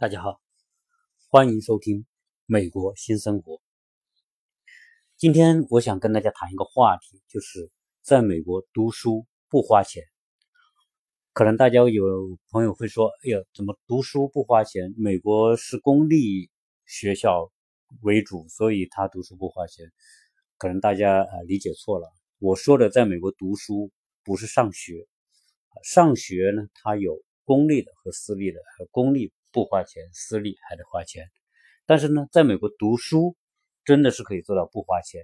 大家好，欢迎收听《美国新生活》。今天我想跟大家谈一个话题，就是在美国读书不花钱。可能大家有朋友会说：“哎呀，怎么读书不花钱？美国是公立学校为主，所以他读书不花钱。”可能大家呃理解错了。我说的在美国读书不是上学，上学呢，它有公立的和私立的，和公立。不花钱，私立还得花钱。但是呢，在美国读书真的是可以做到不花钱。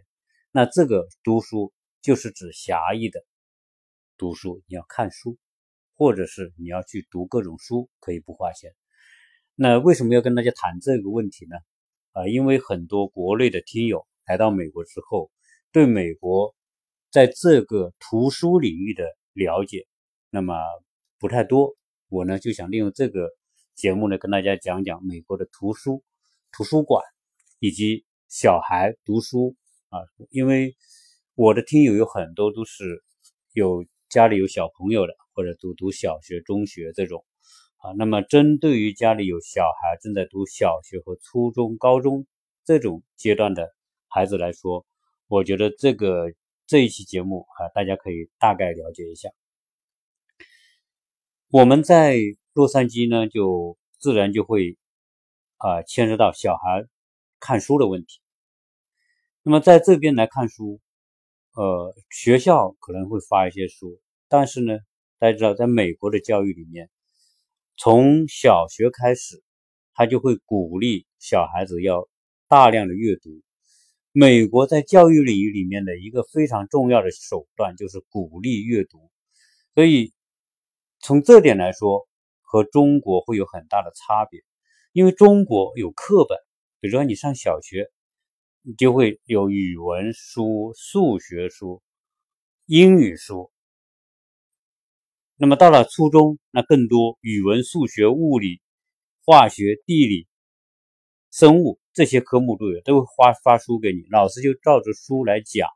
那这个读书就是指狭义的读书，你要看书，或者是你要去读各种书，可以不花钱。那为什么要跟大家谈这个问题呢？啊，因为很多国内的听友来到美国之后，对美国在这个图书领域的了解，那么不太多。我呢就想利用这个。节目呢，跟大家讲讲美国的图书、图书馆以及小孩读书啊，因为我的听友有很多都是有家里有小朋友的，或者读读小学、中学这种啊。那么，针对于家里有小孩正在读小学和初中、高中这种阶段的孩子来说，我觉得这个这一期节目啊，大家可以大概了解一下。我们在。洛杉矶呢，就自然就会啊牵涉到小孩看书的问题。那么在这边来看书，呃，学校可能会发一些书，但是呢，大家知道，在美国的教育里面，从小学开始，他就会鼓励小孩子要大量的阅读。美国在教育领域里面的一个非常重要的手段就是鼓励阅读，所以从这点来说。和中国会有很大的差别，因为中国有课本，比如说你上小学，你就会有语文书、数学书、英语书。那么到了初中，那更多语文、数学、物理、化学、地理、生物这些科目都有，都会发发书给你，老师就照着书来讲，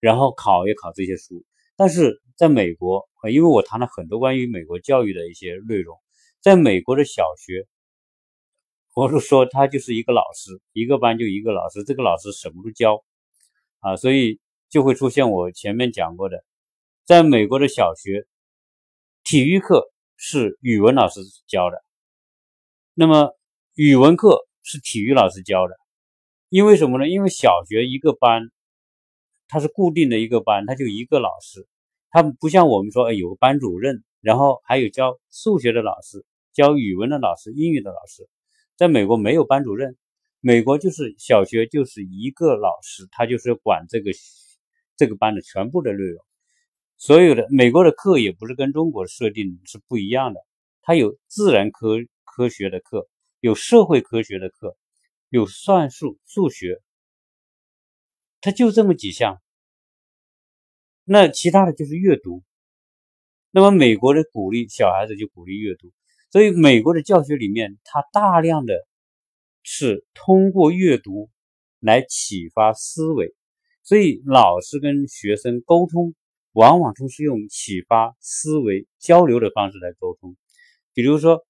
然后考也考这些书。但是在美国，因为我谈了很多关于美国教育的一些内容，在美国的小学，我是说他就是一个老师，一个班就一个老师，这个老师什么都教啊，所以就会出现我前面讲过的，在美国的小学，体育课是语文老师教的，那么语文课是体育老师教的，因为什么呢？因为小学一个班。他是固定的一个班，他就一个老师，他不像我们说，有个班主任，然后还有教数学的老师、教语文的老师、英语的老师。在美国没有班主任，美国就是小学就是一个老师，他就是管这个这个班的全部的内容。所有的美国的课也不是跟中国设定是不一样的，它有自然科科学的课，有社会科学的课，有算术、数学。他就这么几项，那其他的就是阅读。那么美国的鼓励小孩子就鼓励阅读，所以美国的教学里面，他大量的是通过阅读来启发思维，所以老师跟学生沟通，往往都是用启发思维、交流的方式来沟通。比如说，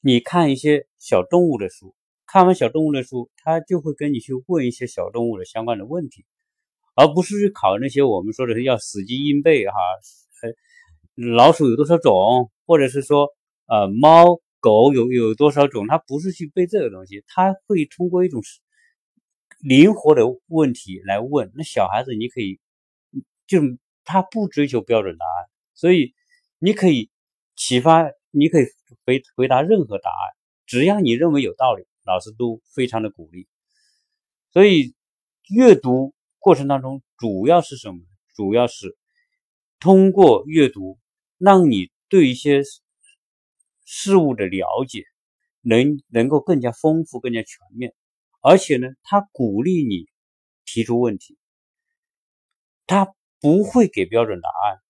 你看一些小动物的书。看完小动物的书，他就会跟你去问一些小动物的相关的问题，而不是去考那些我们说的要死记硬背哈。老鼠有多少种，或者是说呃猫狗有有多少种，他不是去背这个东西，他会通过一种灵活的问题来问。那小孩子你可以就他不追求标准答案，所以你可以启发，你可以回回答任何答案，只要你认为有道理。老师都非常的鼓励，所以阅读过程当中主要是什么？主要是通过阅读，让你对一些事物的了解能能够更加丰富、更加全面。而且呢，他鼓励你提出问题，他不会给标准答案。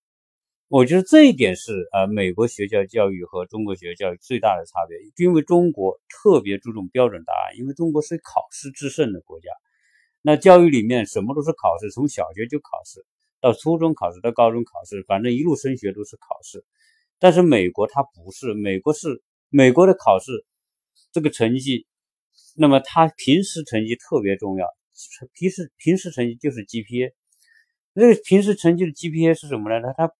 我觉得这一点是呃，美国学校教育和中国学校教育最大的差别，因为中国特别注重标准答案，因为中国是考试制胜的国家。那教育里面什么都是考试，从小学就考试，到初中考试，到高中考试，反正一路升学都是考试。但是美国它不是，美国是美国的考试这个成绩，那么他平时成绩特别重要，平时平时成绩就是 GPA。那个平时成绩的 GPA 是什么呢？他他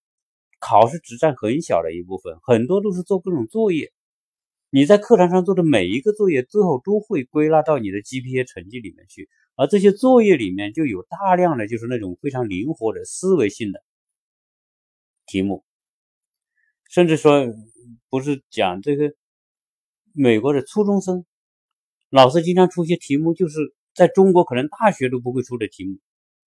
考试只占很小的一部分，很多都是做各种作业。你在课堂上做的每一个作业，最后都会归纳到你的 GPA 成绩里面去。而这些作业里面就有大量的就是那种非常灵活的思维性的题目，甚至说不是讲这个美国的初中生，老师经常出些题目，就是在中国可能大学都不会出的题目，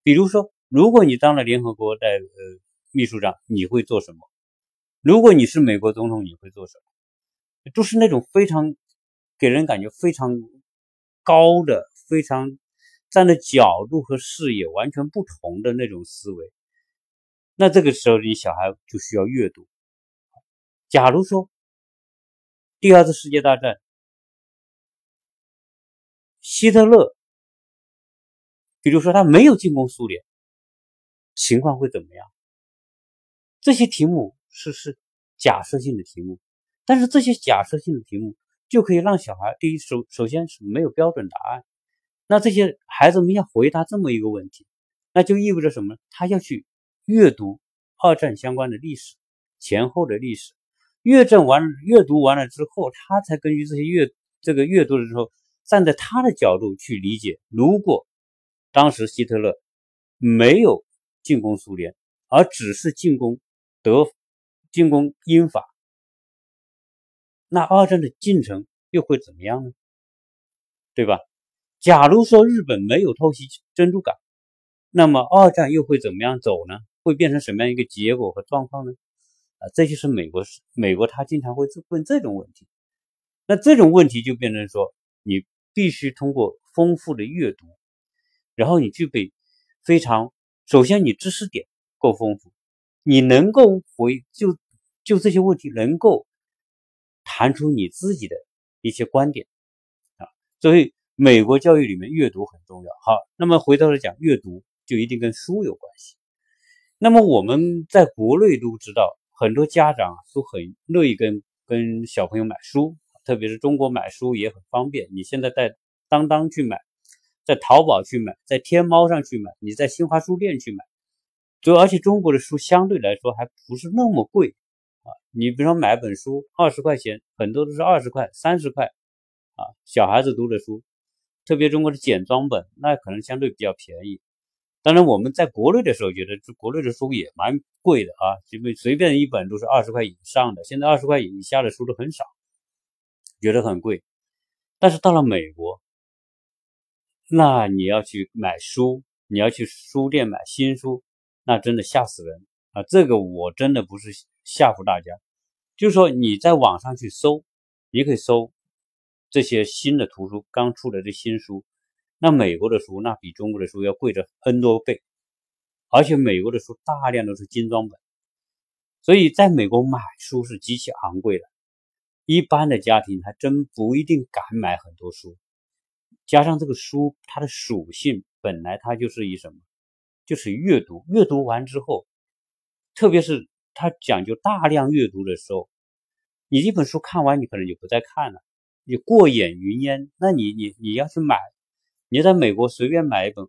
比如说。如果你当了联合国的呃秘书长，你会做什么？如果你是美国总统，你会做什么？都是那种非常给人感觉非常高的、非常站的角度和视野完全不同的那种思维。那这个时候，你小孩就需要阅读。假如说第二次世界大战，希特勒，比如说他没有进攻苏联。情况会怎么样？这些题目是是假设性的题目，但是这些假设性的题目就可以让小孩第一首首先是没有标准答案。那这些孩子们要回答这么一个问题，那就意味着什么？他要去阅读二战相关的历史前后的历史，阅证完阅读完了之后，他才根据这些阅这个阅读的时候，站在他的角度去理解，如果当时希特勒没有。进攻苏联，而只是进攻德、进攻英法，那二战的进程又会怎么样呢？对吧？假如说日本没有偷袭珍珠港，那么二战又会怎么样走呢？会变成什么样一个结果和状况呢？啊，这就是美国美国他经常会问这种问题。那这种问题就变成说，你必须通过丰富的阅读，然后你具备非常。首先，你知识点够丰富，你能够回就就这些问题能够谈出你自己的一些观点啊。所以，美国教育里面阅读很重要。好，那么回头来讲，阅读就一定跟书有关系。那么我们在国内都知道，很多家长都很乐意跟跟小朋友买书，特别是中国买书也很方便。你现在在当当去买。在淘宝去买，在天猫上去买，你在新华书店去买，就而且中国的书相对来说还不是那么贵啊。你比如说买本书二十块钱，很多都是二十块、三十块啊。小孩子读的书，特别中国的简装本，那可能相对比较便宜。当然我们在国内的时候觉得，国内的书也蛮贵的啊，随便随便一本都是二十块以上的，现在二十块以下的书都很少，觉得很贵。但是到了美国。那你要去买书，你要去书店买新书，那真的吓死人啊！这个我真的不是吓唬大家，就是说你在网上去搜，你可以搜这些新的图书刚出来的新书，那美国的书那比中国的书要贵着 N 多倍，而且美国的书大量都是精装本，所以在美国买书是极其昂贵的，一般的家庭还真不一定敢买很多书。加上这个书，它的属性本来它就是以什么，就是阅读。阅读完之后，特别是它讲究大量阅读的时候，你一本书看完，你可能就不再看了，你过眼云烟。那你你你要去买，你在美国随便买一本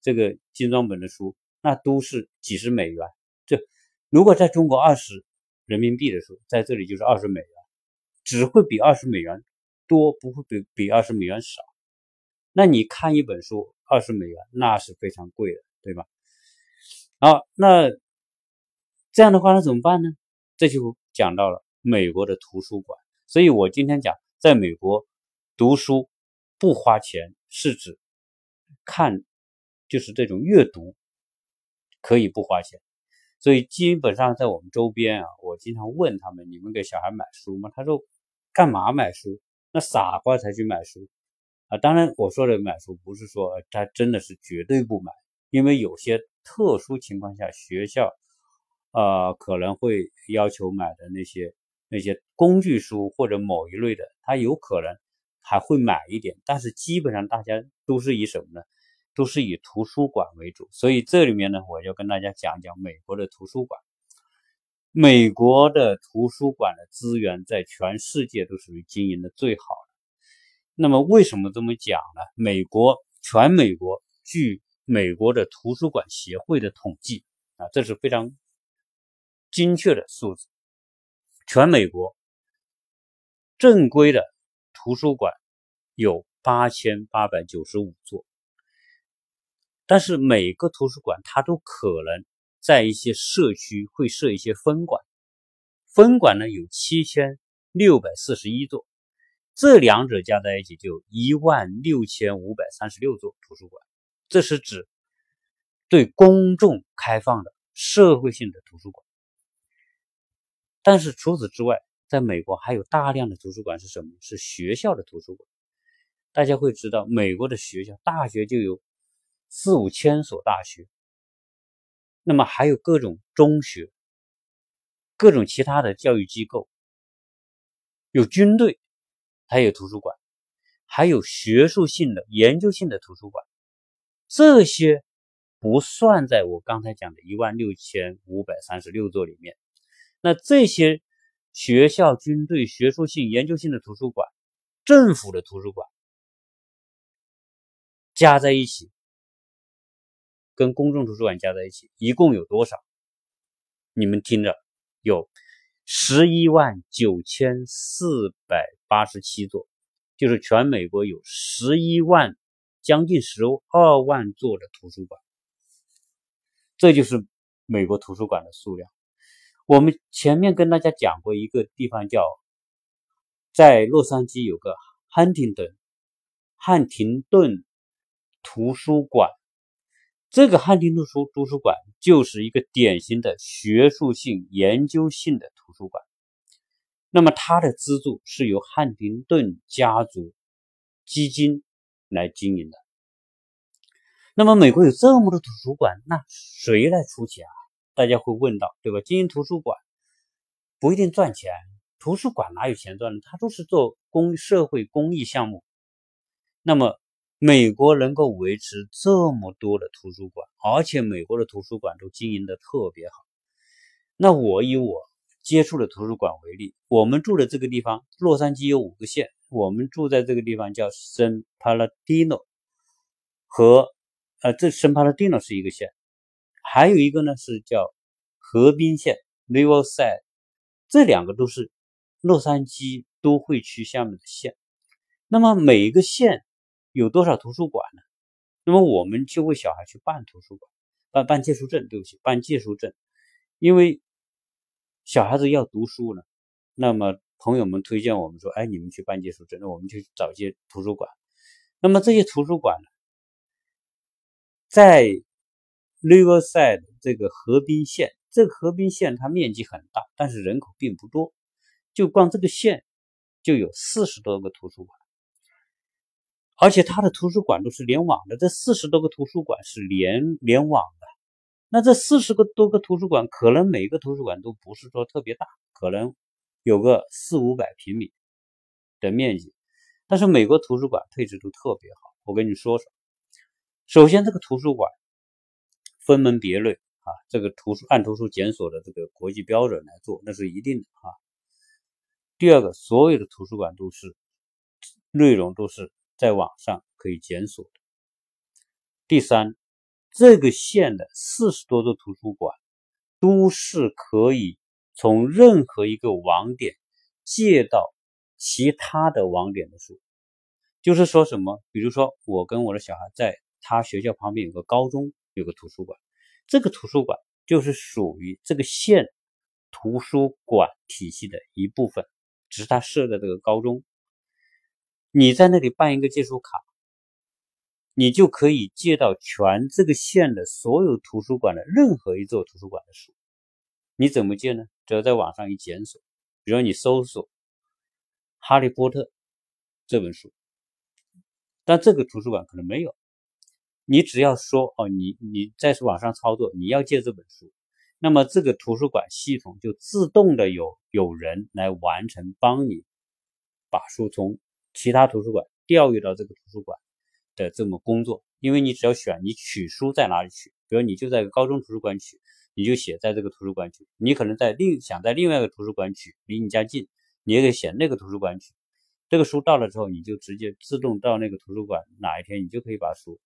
这个精装本的书，那都是几十美元。这如果在中国二十人民币的书，在这里就是二十美元，只会比二十美元多，不会比比二十美元少。那你看一本书二十美元，那是非常贵的，对吧？好，那这样的话，那怎么办呢？这就讲到了美国的图书馆。所以我今天讲，在美国读书不花钱，是指看，就是这种阅读可以不花钱。所以基本上在我们周边啊，我经常问他们：你们给小孩买书吗？他说：干嘛买书？那傻瓜才去买书。啊，当然，我说的买书不是说他真的是绝对不买，因为有些特殊情况下，学校，呃，可能会要求买的那些那些工具书或者某一类的，他有可能还会买一点，但是基本上大家都是以什么呢？都是以图书馆为主。所以这里面呢，我要跟大家讲讲美国的图书馆。美国的图书馆的资源在全世界都属于经营的最好的。那么为什么这么讲呢？美国全美国据美国的图书馆协会的统计啊，这是非常精确的数字。全美国正规的图书馆有八千八百九十五座，但是每个图书馆它都可能。在一些社区会设一些分馆，分馆呢有七千六百四十一座，这两者加在一起就一万六千五百三十六座图书馆，这是指对公众开放的社会性的图书馆。但是除此之外，在美国还有大量的图书馆是什么？是学校的图书馆。大家会知道，美国的学校大学就有四五千所大学。那么还有各种中学，各种其他的教育机构，有军队，还有图书馆，还有学术性的、研究性的图书馆，这些不算在我刚才讲的一万六千五百三十六座里面。那这些学校、军队、学术性、研究性的图书馆，政府的图书馆加在一起。跟公众图书馆加在一起，一共有多少？你们听着，有十一万九千四百八十七座，就是全美国有十一万，将近十二万座的图书馆。这就是美国图书馆的数量。我们前面跟大家讲过一个地方叫，在洛杉矶有个汉廷顿汉廷顿图书馆。这个汉廷顿书图书馆就是一个典型的学术性、研究性的图书馆。那么它的资助是由汉廷顿家族基金来经营的。那么美国有这么多图书馆，那谁来出钱啊？大家会问到，对吧？经营图书馆不一定赚钱，图书馆哪有钱赚呢？它都是做公社会公益项目。那么。美国能够维持这么多的图书馆，而且美国的图书馆都经营的特别好。那我以我接触的图书馆为例，我们住的这个地方，洛杉矶有五个县，我们住在这个地方叫圣帕拉蒂诺，和呃，这圣帕拉蒂诺是一个县，还有一个呢是叫河滨县 （Riverside），这两个都是洛杉矶都会区下面的县。那么每一个县。有多少图书馆呢？那么我们就为小孩去办图书馆，办办借书证，对不起，办借书证，因为小孩子要读书呢。那么朋友们推荐我们说，哎，你们去办借书证，那我们去找些图书馆。那么这些图书馆呢，在 Riverside 这个河滨县，这个河滨县它面积很大，但是人口并不多，就光这个县就有四十多个图书馆。而且它的图书馆都是联网的，这四十多个图书馆是联联网的。那这四十个多个图书馆，可能每个图书馆都不是说特别大，可能有个四五百平米的面积。但是美国图书馆配置都特别好，我跟你说说。首先，这个图书馆分门别类啊，这个图书按图书检索的这个国际标准来做，那是一定的啊。第二个，所有的图书馆都是内容都是。在网上可以检索的。第三，这个县的四十多座图书馆都是可以从任何一个网点借到其他的网点的书。就是说什么？比如说，我跟我的小孩在他学校旁边有个高中有个图书馆，这个图书馆就是属于这个县图书馆体系的一部分，只是他设在这个高中。你在那里办一个借书卡，你就可以借到全这个县的所有图书馆的任何一座图书馆的书。你怎么借呢？只要在网上一检索，比如你搜索《哈利波特》这本书，但这个图书馆可能没有。你只要说哦，你你在网上操作，你要借这本书，那么这个图书馆系统就自动的有有人来完成，帮你把书从。其他图书馆调阅到这个图书馆的这么工作，因为你只要选你取书在哪里取，比如你就在高中图书馆取，你就写在这个图书馆取。你可能在另想在另外一个图书馆取，离你家近，你也可以写那个图书馆取。这个书到了之后，你就直接自动到那个图书馆，哪一天你就可以把书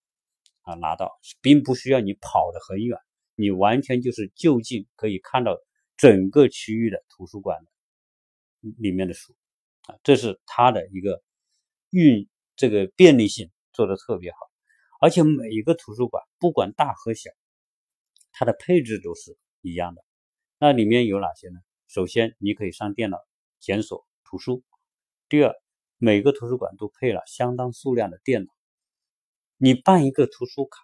啊拿到，并不需要你跑得很远，你完全就是就近可以看到整个区域的图书馆里面的书啊，这是它的一个运这个便利性做的特别好，而且每一个图书馆不管大和小。它的配置都是一样的，那里面有哪些呢？首先，你可以上电脑检索图书；第二，每个图书馆都配了相当数量的电脑。你办一个图书卡，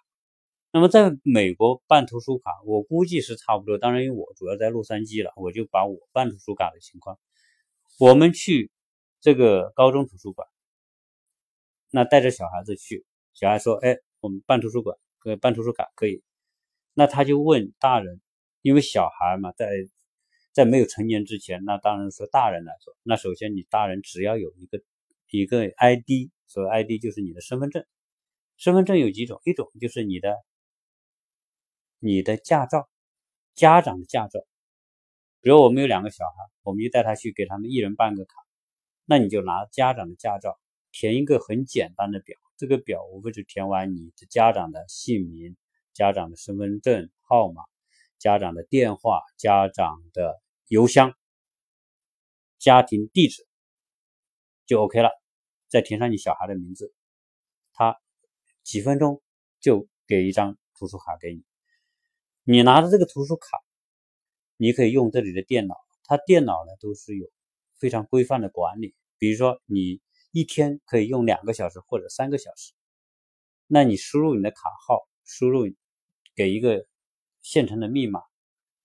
那么在美国办图书卡，我估计是差不多。当然，因为我主要在洛杉矶了，我就把我办图书卡的情况。我们去这个高中图书馆，那带着小孩子去，小孩说：“哎，我们办图书馆，可以办图书卡可以。”那他就问大人，因为小孩嘛，在在没有成年之前，那当然说大人来说，那首先你大人只要有一个一个 ID，所谓 ID 就是你的身份证。身份证有几种，一种就是你的你的驾照，家长的驾照。比如我们有两个小孩，我们就带他去给他们一人办个卡，那你就拿家长的驾照，填一个很简单的表，这个表无非就填完你的家长的姓名。家长的身份证号码、家长的电话、家长的邮箱、家庭地址就 OK 了，再填上你小孩的名字，他几分钟就给一张图书卡给你。你拿着这个图书卡，你可以用这里的电脑，它电脑呢都是有非常规范的管理，比如说你一天可以用两个小时或者三个小时，那你输入你的卡号，输入。给一个现成的密码，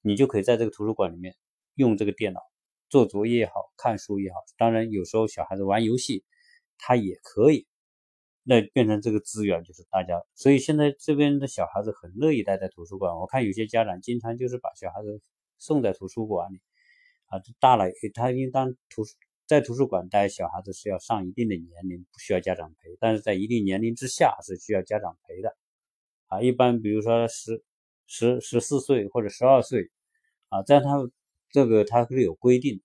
你就可以在这个图书馆里面用这个电脑做作业也好看书也好。当然，有时候小孩子玩游戏，他也可以。那变成这个资源就是大家，所以现在这边的小孩子很乐意待在图书馆。我看有些家长经常就是把小孩子送在图书馆里啊，大了他应当图在图书馆待，小孩子是要上一定的年龄，不需要家长陪；但是在一定年龄之下是需要家长陪的。啊，一般比如说十十十四岁或者十二岁，啊，这样他这个他是有规定。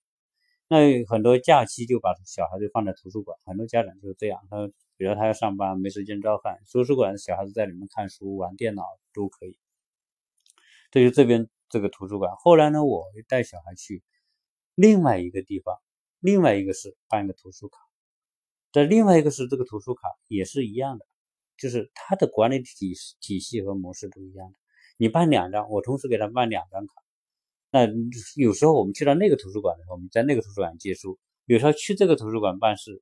那很多假期就把小孩子放在图书馆，很多家长就是这样。他比如他要上班没时间招饭，图书馆小孩子在里面看书、玩电脑都可以。这就这边这个图书馆。后来呢，我带小孩去另外一个地方，另外一个是办一个图书卡，在另外一个是这个图书卡也是一样的。就是它的管理体体系和模式都一样的。你办两张，我同时给他办两张卡。那有时候我们去到那个图书馆的时候，我们在那个图书馆借书；有时候去这个图书馆办事，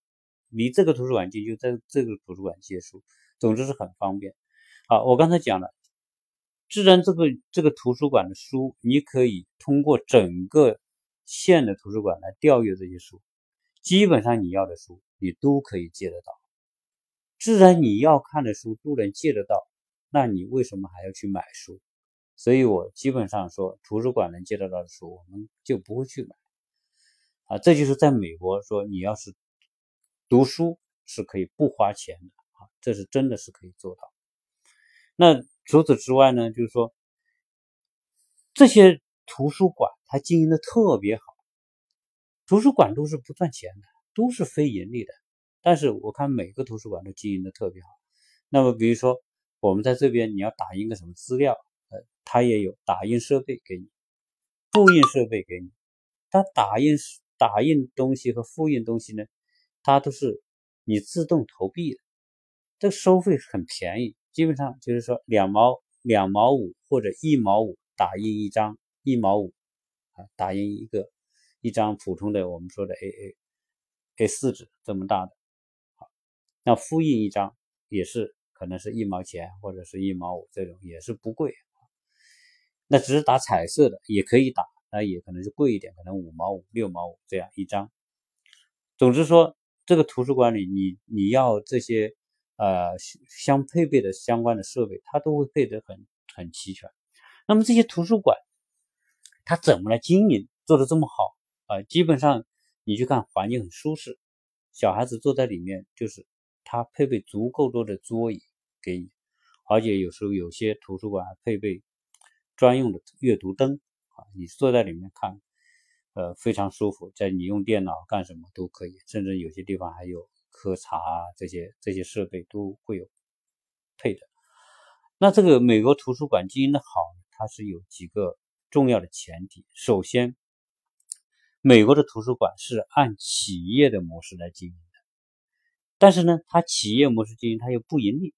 离这个图书馆近，就在这个图书馆借书。总之是很方便。好，我刚才讲了，既然这个这个图书馆的书，你可以通过整个县的图书馆来调阅这些书，基本上你要的书你都可以借得到。既然你要看的书都能借得到，那你为什么还要去买书？所以我基本上说，图书馆能借得到的书，我们就不会去买。啊，这就是在美国说，你要是读书是可以不花钱的啊，这是真的是可以做到。那除此之外呢，就是说这些图书馆它经营的特别好，图书馆都是不赚钱的，都是非盈利的。但是我看每个图书馆都经营的特别好。那么比如说我们在这边，你要打印个什么资料，呃，它也有打印设备给你，复印设备给你。它打印打印东西和复印东西呢，它都是你自动投币的，这收费很便宜，基本上就是说两毛两毛五或者一毛五打印一张，一毛五啊，打印一个一张普通的我们说的 A A A 四纸这么大的。好那复印一张也是可能是一毛钱或者是一毛五这种也是不贵，那只是打彩色的也可以打，那也可能是贵一点，可能五毛五六毛五这样一张。总之说，这个图书馆里你你要这些呃相配备的相关的设备，它都会配得很很齐全。那么这些图书馆它怎么来经营做的这么好啊？基本上你去看环境很舒适，小孩子坐在里面就是。它配备足够多的桌椅给你，而且有时候有些图书馆还配备专用的阅读灯啊，你坐在里面看，呃，非常舒服。在你用电脑干什么都可以，甚至有些地方还有喝茶这些这些设备都会有配的。那这个美国图书馆经营的好，它是有几个重要的前提。首先，美国的图书馆是按企业的模式来经营的，但是呢，它企业模式经营，它又不盈利。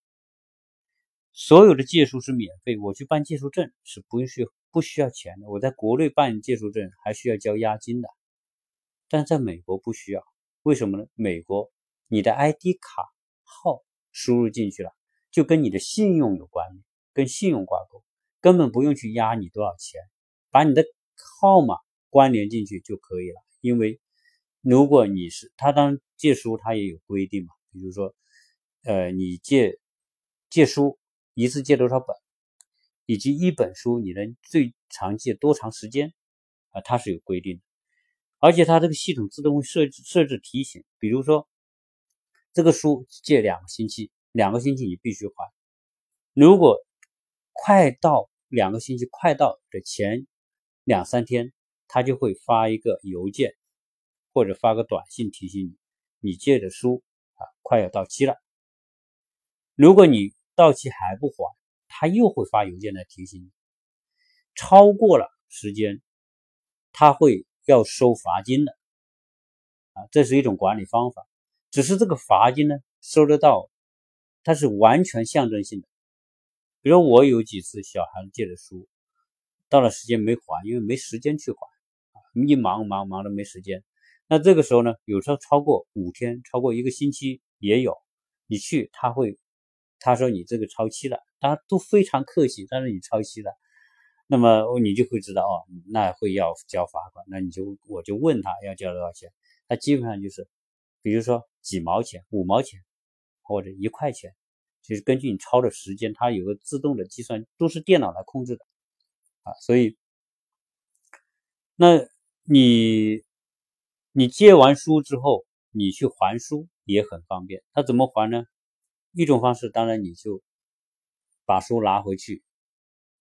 所有的借书是免费，我去办借书证是不用需不需要钱的。我在国内办借书证还需要交押金的，但在美国不需要。为什么呢？美国你的 ID 卡号输入进去了，就跟你的信用有关，跟信用挂钩，根本不用去押你多少钱，把你的号码关联进去就可以了。因为如果你是他当借书，他也有规定嘛，比如说，呃，你借借书。一次借多少本，以及一本书你能最长借多长时间啊？它是有规定的，而且它这个系统自动会设置设置提醒，比如说这个书借两个星期，两个星期你必须还。如果快到两个星期快到的前两三天，他就会发一个邮件或者发个短信提醒你，你借的书啊快要到期了。如果你到期还不还，他又会发邮件来提醒你。超过了时间，他会要收罚金的。啊，这是一种管理方法。只是这个罚金呢，收得到，它是完全象征性的。比如我有几次小孩子借的书，到了时间没还，因为没时间去还啊，一忙忙忙的没时间。那这个时候呢，有时候超过五天，超过一个星期也有。你去，他会。他说你这个超期了，他都非常客气。但是你超期了，那么你就会知道哦，那会要交罚款。那你就我就问他要交多少钱，他基本上就是，比如说几毛钱、五毛钱或者一块钱，就是根据你超的时间，它有个自动的计算，都是电脑来控制的啊。所以，那你你借完书之后，你去还书也很方便。他怎么还呢？一种方式，当然你就把书拿回去，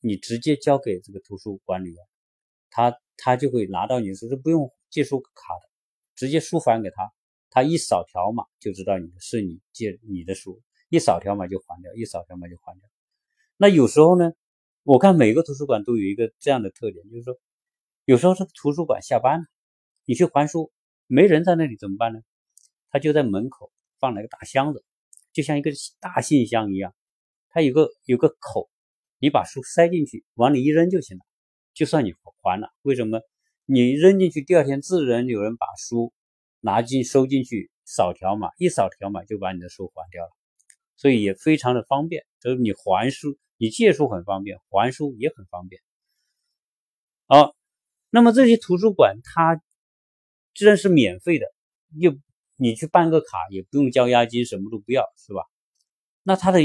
你直接交给这个图书管理员，他他就会拿到你的书，是不用借书卡的，直接书还给他，他一扫条码就知道你是你借你的书，一扫条码就还掉，一扫条码就还掉。那有时候呢，我看每个图书馆都有一个这样的特点，就是说，有时候这个图书馆下班了，你去还书，没人在那里怎么办呢？他就在门口放了一个大箱子。就像一个大信箱一样，它有个有个口，你把书塞进去，往里一扔就行了，就算你还了。为什么？你扔进去，第二天自然有人把书拿进收进去，扫条码，一扫条码就把你的书还掉了，所以也非常的方便。就是你还书，你借书很方便，还书也很方便。好，那么这些图书馆它既然是免费的，又。你去办个卡也不用交押金，什么都不要，是吧？那他的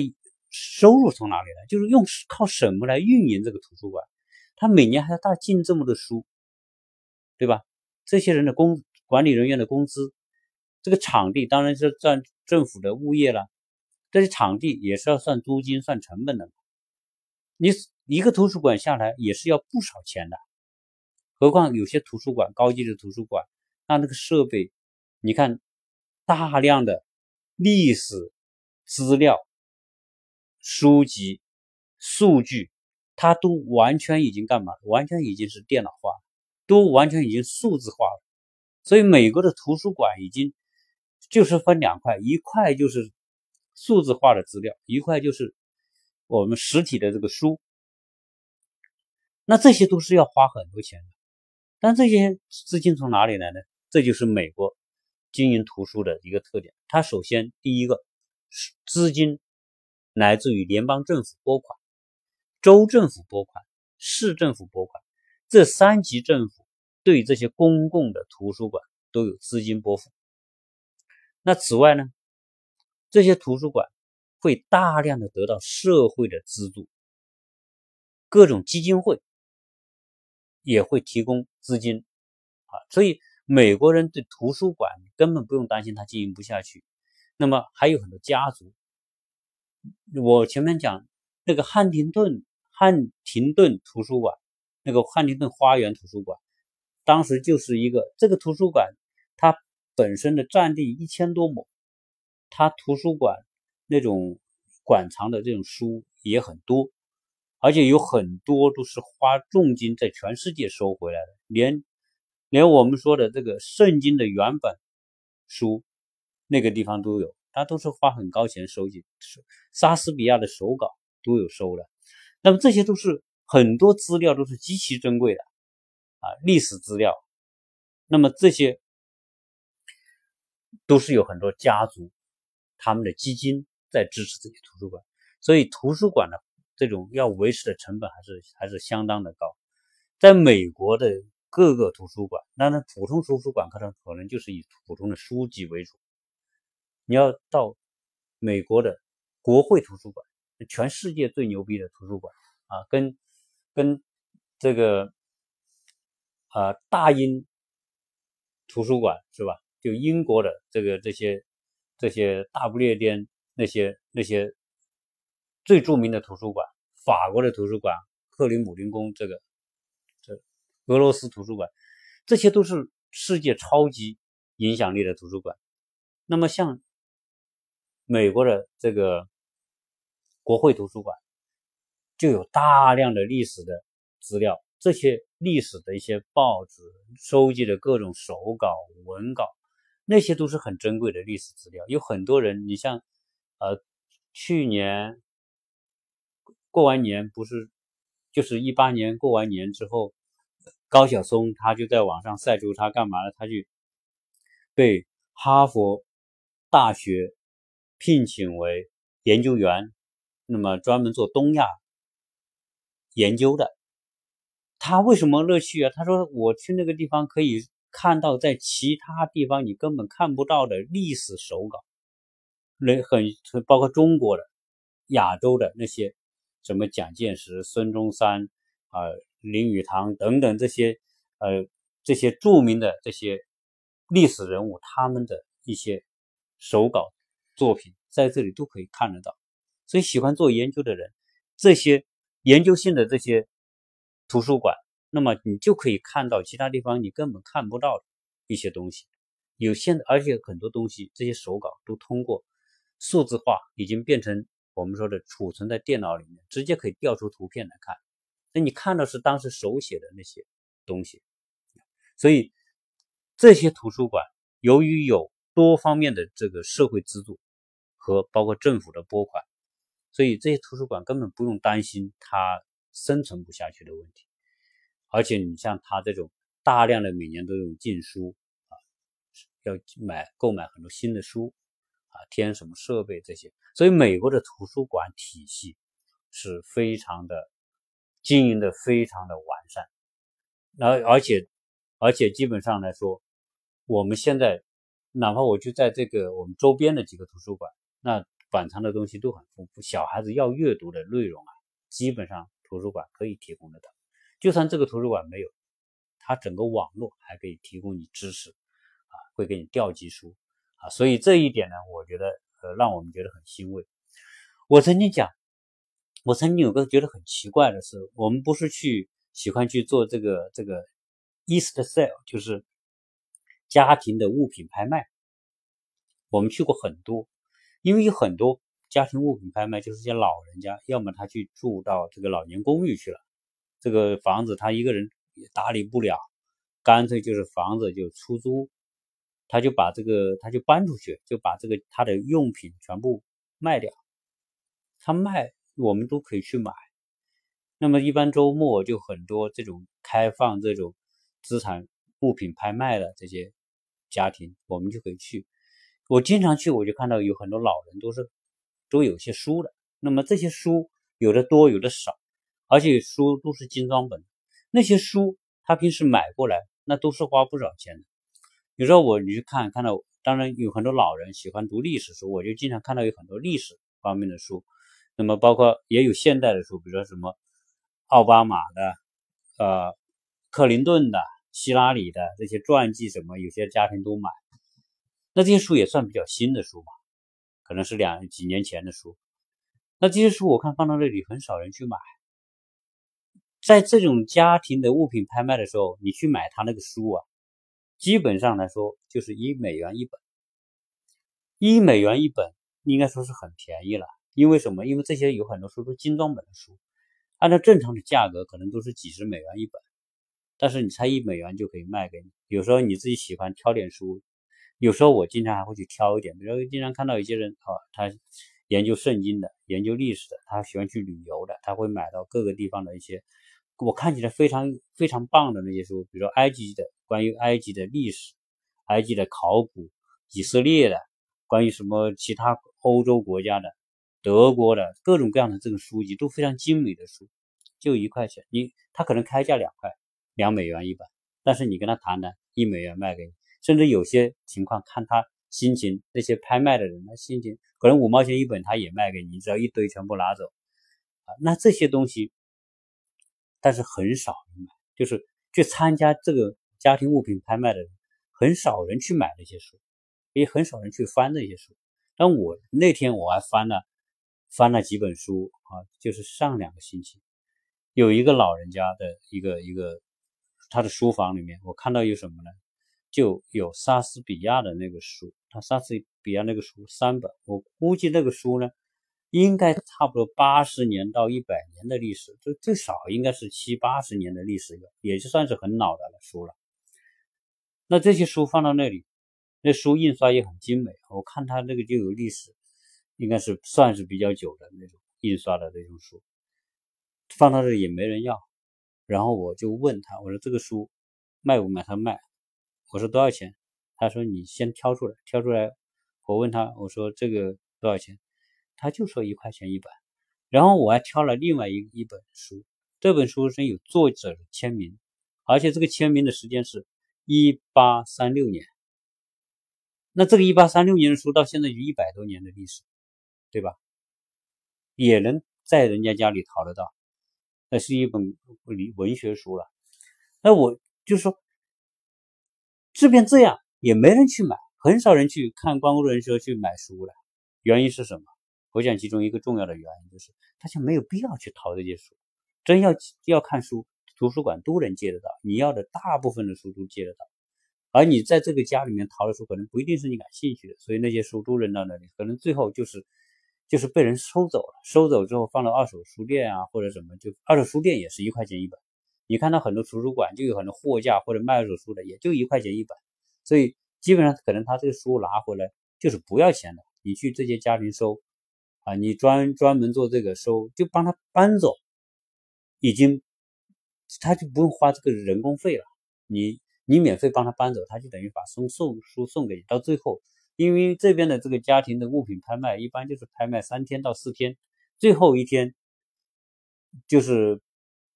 收入从哪里来？就是用靠什么来运营这个图书馆？他每年还要大进这么多书，对吧？这些人的工管理人员的工资，这个场地当然是占政府的物业了，这些场地也是要算租金、算成本的。你一个图书馆下来也是要不少钱的，何况有些图书馆高级的图书馆，那那个设备，你看。大量的历史资料、书籍、数据，它都完全已经干嘛？完全已经是电脑化，都完全已经数字化了。所以，美国的图书馆已经就是分两块，一块就是数字化的资料，一块就是我们实体的这个书。那这些都是要花很多钱的，但这些资金从哪里来呢？这就是美国。经营图书的一个特点，它首先第一个资金来自于联邦政府拨款、州政府拨款、市政府拨款，这三级政府对这些公共的图书馆都有资金拨付。那此外呢，这些图书馆会大量的得到社会的资助，各种基金会也会提供资金啊，所以。美国人对图书馆根本不用担心它经营不下去。那么还有很多家族，我前面讲那个汉廷顿汉廷顿图书馆，那个汉廷顿花园图书馆，当时就是一个这个图书馆，它本身的占地一千多亩，它图书馆那种馆藏的这种书也很多，而且有很多都是花重金在全世界收回来的，连连我们说的这个圣经的原本书，那个地方都有。他都是花很高钱收集，莎士比亚的手稿都有收的。那么这些都是很多资料都是极其珍贵的啊，历史资料。那么这些都是有很多家族他们的基金在支持这些图书馆，所以图书馆的这种要维持的成本还是还是相当的高。在美国的各个图书馆，当然普通图书馆可能可能就是以普通的书籍为主。你要到美国的国会图书馆，全世界最牛逼的图书馆啊，跟跟这个啊大英图书馆是吧？就英国的这个这些这些大不列颠那些那些最著名的图书馆，法国的图书馆，克里姆林宫这个俄罗斯图书馆，这些都是世界超级影响力的图书馆。那么像。美国的这个国会图书馆就有大量的历史的资料，这些历史的一些报纸收集的各种手稿、文稿，那些都是很珍贵的历史资料。有很多人，你像呃，去年过完年不是，就是一八年过完年之后，高晓松他就在网上晒出他干嘛呢？他去被哈佛大学。聘请为研究员，那么专门做东亚研究的。他为什么乐趣啊？他说：“我去那个地方可以看到在其他地方你根本看不到的历史手稿，那很包括中国的、亚洲的那些什么蒋介石、孙中山啊、林语堂等等这些呃这些著名的这些历史人物他们的一些手稿。”作品在这里都可以看得到，所以喜欢做研究的人，这些研究性的这些图书馆，那么你就可以看到其他地方你根本看不到的一些东西。有限的，而且很多东西这些手稿都通过数字化，已经变成我们说的储存在电脑里面，直接可以调出图片来看。那你看到是当时手写的那些东西，所以这些图书馆由于有多方面的这个社会资助。和包括政府的拨款，所以这些图书馆根本不用担心它生存不下去的问题。而且你像它这种大量的每年都有进书啊，要买购买很多新的书啊，添什么设备这些，所以美国的图书馆体系是非常的经营的非常的完善。然后而且而且基本上来说，我们现在哪怕我就在这个我们周边的几个图书馆。那馆藏的东西都很丰富，小孩子要阅读的内容啊，基本上图书馆可以提供得到。就算这个图书馆没有，它整个网络还可以提供你知识啊，会给你调集书啊。所以这一点呢，我觉得呃，让我们觉得很欣慰。我曾经讲，我曾经有个觉得很奇怪的是，我们不是去喜欢去做这个这个 East Sale，就是家庭的物品拍卖，我们去过很多。因为有很多家庭物品拍卖，就是些老人家，要么他去住到这个老年公寓去了，这个房子他一个人也打理不了，干脆就是房子就出租，他就把这个他就搬出去，就把这个他的用品全部卖掉，他卖我们都可以去买。那么一般周末就很多这种开放这种资产物品拍卖的这些家庭，我们就可以去。我经常去，我就看到有很多老人都是都有些书的。那么这些书有的多，有的少，而且书都是精装本。那些书他平时买过来，那都是花不少钱的。有时候我你去看，看到当然有很多老人喜欢读历史书，我就经常看到有很多历史方面的书。那么包括也有现代的书，比如说什么奥巴马的、呃克林顿的、希拉里的这些传记，什么有些家庭都买。那这些书也算比较新的书嘛，可能是两几年前的书。那这些书我看放到那里很少人去买，在这种家庭的物品拍卖的时候，你去买他那个书啊，基本上来说就是一美元一本，一美元一本应该说是很便宜了。因为什么？因为这些有很多书都精装本的书，按照正常的价格可能都是几十美元一本，但是你才一美元就可以卖给你。有时候你自己喜欢挑点书，有时候我经常还会去挑一点，比如经常看到一些人啊，他研究圣经的、研究历史的，他喜欢去旅游的，他会买到各个地方的一些。我看起来非常非常棒的那些书，比如说埃及的关于埃及的历史、埃及的考古、以色列的关于什么其他欧洲国家的、德国的各种各样的这种书籍都非常精美的书，就一块钱，你他可能开价两块，两美元一本，但是你跟他谈谈，一美元卖给你，甚至有些情况看他心情，那些拍卖的人他心情可能五毛钱一本他也卖给你，只要一堆全部拿走啊，那这些东西。但是很少人买，就是去参加这个家庭物品拍卖的人，很少人去买那些书，也很少人去翻那些书。但我那天我还翻了翻了几本书啊，就是上两个星期，有一个老人家的一个一个他的书房里面，我看到有什么呢？就有莎士比亚的那个书，他莎士比亚那个书三本，我估计那个书呢。应该差不多八十年到一百年的历史，最最少应该是七八十年的历史了，也就算是很老的书了。那这些书放到那里，那书印刷也很精美，我看它那个就有历史，应该是算是比较久的那种印刷的那种书，放到这里也没人要。然后我就问他，我说这个书卖不卖？他卖。我说多少钱？他说你先挑出来，挑出来。我问他，我说这个多少钱？他就说一块钱一本，然后我还挑了另外一一本书，这本书是有作者的签名，而且这个签名的时间是一八三六年。那这个一八三六年的书到现在就一百多年的历史，对吧？也能在人家家里淘得到，那是一本文文学书了。那我就说，即便这样，也没人去买，很少人去看光顾人说去买书了。原因是什么？我想其中一个重要的原因就是，大家没有必要去淘这些书。真要要看书，图书馆都能借得到，你要的大部分的书都借得到。而你在这个家里面淘的书，可能不一定是你感兴趣的，所以那些书都扔到那里，可能最后就是就是被人收走了。收走之后放到二手书店啊，或者什么，就二手书店也是一块钱一本。你看到很多图书馆就有很多货架或者卖二手书的，也就一块钱一本。所以基本上可能他这个书拿回来就是不要钱的。你去这些家庭收。啊，你专专门做这个收，就帮他搬走，已经他就不用花这个人工费了。你你免费帮他搬走，他就等于把送送书送给你。到最后，因为这边的这个家庭的物品拍卖，一般就是拍卖三天到四天，最后一天就是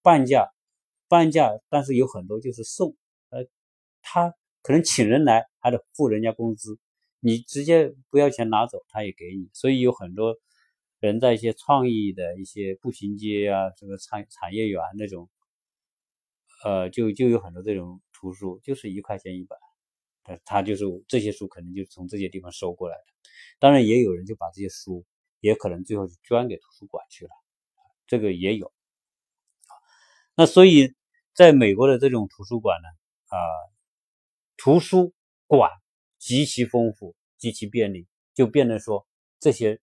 半价，半价，但是有很多就是送，呃，他可能请人来还得付人家工资，你直接不要钱拿走，他也给你，所以有很多。人在一些创意的一些步行街啊，这个产产业园那种，呃，就就有很多这种图书，就是一块钱一本，他他就是这些书，可能就是从这些地方收过来的。当然，也有人就把这些书，也可能最后是捐给图书馆去了，这个也有。那所以，在美国的这种图书馆呢，啊，图书馆极其丰富，极其便利，就变得说这些。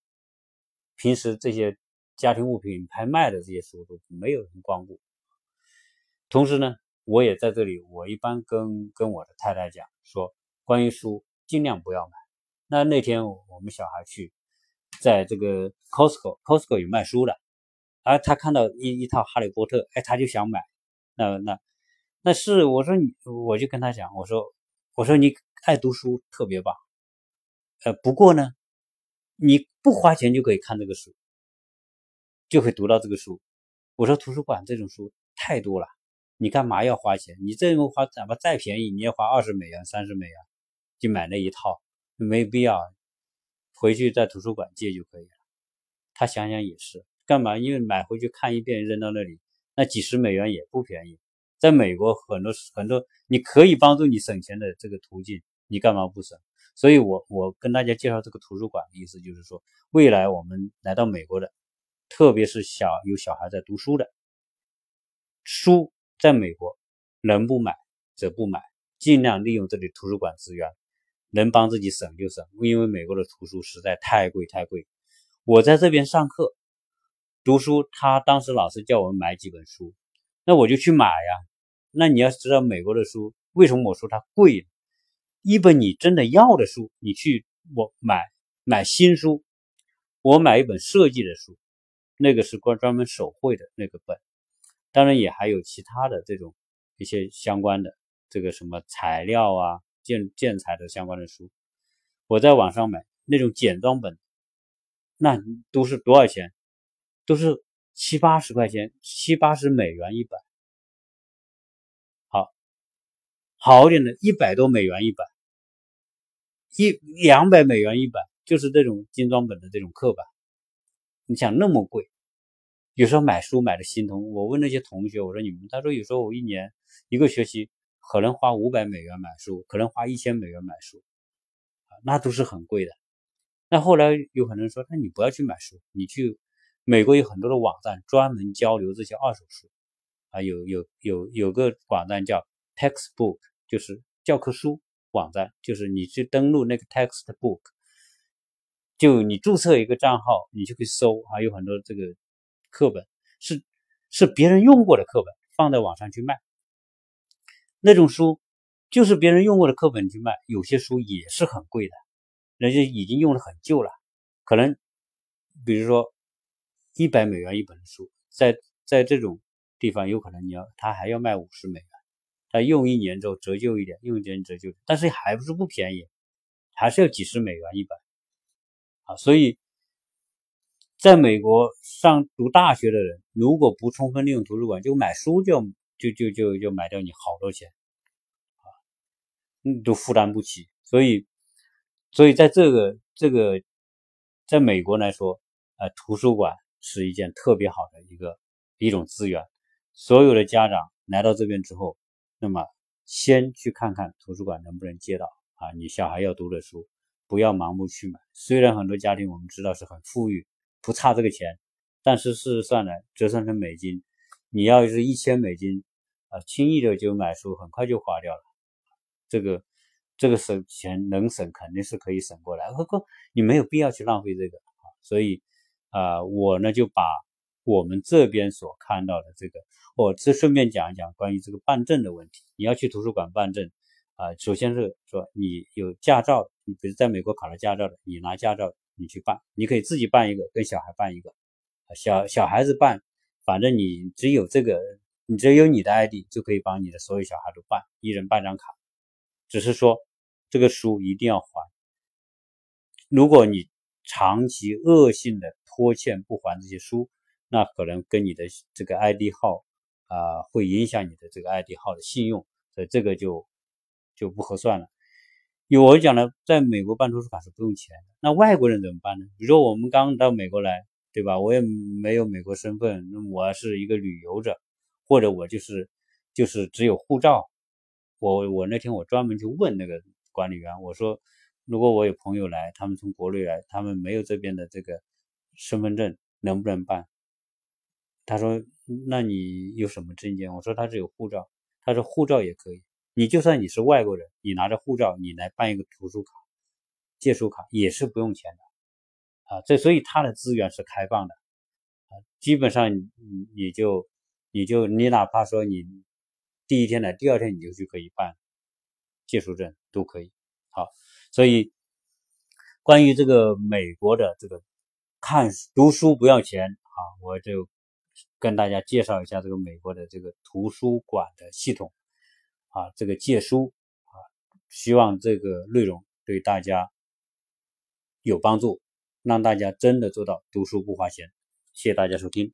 平时这些家庭物品拍卖的这些书都没有人光顾。同时呢，我也在这里，我一般跟跟我的太太讲说，关于书尽量不要买。那那天我们小孩去，在这个 Costco，Costco 有卖书的，而他看到一一套《哈利波特》，哎，他就想买。那那那是我说你，我就跟他讲，我说我说你爱读书特别棒，呃，不过呢。你不花钱就可以看这个书，就会读到这个书。我说图书馆这种书太多了，你干嘛要花钱？你这种花哪怕再便宜，你也花二十美元、三十美元就买那一套，没必要。回去在图书馆借就可以了。他想想也是，干嘛？因为买回去看一遍扔到那里，那几十美元也不便宜。在美国很多很多你可以帮助你省钱的这个途径，你干嘛不省？所以，我我跟大家介绍这个图书馆的意思就是说，未来我们来到美国的，特别是小有小孩在读书的，书在美国能不买则不买，尽量利用这里图书馆资源，能帮自己省就省，因为美国的图书实在太贵太贵。我在这边上课读书，他当时老师叫我们买几本书，那我就去买呀。那你要知道美国的书为什么我说它贵？一本你真的要的书，你去我买买新书，我买一本设计的书，那个是关专门手绘的那个本。当然也还有其他的这种一些相关的这个什么材料啊建建材的相关的书，我在网上买那种简装本，那都是多少钱？都是七八十块钱，七八十美元一本。好，好点的，一百多美元一本，一两百美元一本，就是这种精装本的这种课本。你想那么贵？有时候买书买的心痛，我问那些同学，我说你们，他说有时候我一年一个学期可能花五百美元买书，可能花一千美元买书，那都是很贵的。那后来有很多人说，那你不要去买书，你去美国有很多的网站专门交流这些二手书，啊，有有有有个网站叫 Textbook，就是教科书网站，就是你去登录那个 Textbook，就你注册一个账号，你就可以搜，还有很多这个。课本是是别人用过的课本，放在网上去卖。那种书就是别人用过的课本去卖，有些书也是很贵的，人家已经用的很旧了，可能比如说一百美元一本书，在在这种地方有可能你要他还要卖五十美元，他用一年之后折旧一点，用一年折旧，但是还不是不便宜，还是要几十美元一本啊，所以。在美国上读大学的人，如果不充分利用图书馆，就买书就就就就就买掉你好多钱，啊，嗯，都负担不起。所以，所以在这个这个，在美国来说，呃，图书馆是一件特别好的一个一种资源。所有的家长来到这边之后，那么先去看看图书馆能不能接到啊，你小孩要读的书，不要盲目去买。虽然很多家庭我们知道是很富裕。不差这个钱，但是事实上呢，折算成美金，你要是一千美金，啊，轻易的就买书，很快就花掉了。这个这个省钱能省，肯定是可以省过来。何况你没有必要去浪费这个。所以啊，我呢就把我们这边所看到的这个，我这顺便讲一讲关于这个办证的问题。你要去图书馆办证啊，首先是说你有驾照，你比如在美国考了驾照的，你拿驾照。你去办，你可以自己办一个，跟小孩办一个。小小孩子办，反正你只有这个，你只有你的 ID 就可以帮你的所有小孩都办，一人办张卡。只是说这个书一定要还。如果你长期恶性的拖欠不还这些书，那可能跟你的这个 ID 号啊，会影响你的这个 ID 号的信用，所以这个就就不合算了。因为我讲了，在美国办图书馆是不用钱的。那外国人怎么办呢？比如说我们刚到美国来，对吧？我也没有美国身份，那我是一个旅游者，或者我就是就是只有护照。我我那天我专门去问那个管理员，我说如果我有朋友来，他们从国内来，他们没有这边的这个身份证，能不能办？他说那你有什么证件？我说他只有护照。他说护照也可以。你就算你是外国人，你拿着护照，你来办一个图书卡、借书卡也是不用钱的啊。这所以它的资源是开放的啊，基本上你你就你就你哪怕说你第一天来，第二天你就去可以办借书证都可以。好，所以关于这个美国的这个看读书不要钱啊，我就跟大家介绍一下这个美国的这个图书馆的系统。啊，这个借书啊，希望这个内容对大家有帮助，让大家真的做到读书不花钱。谢谢大家收听。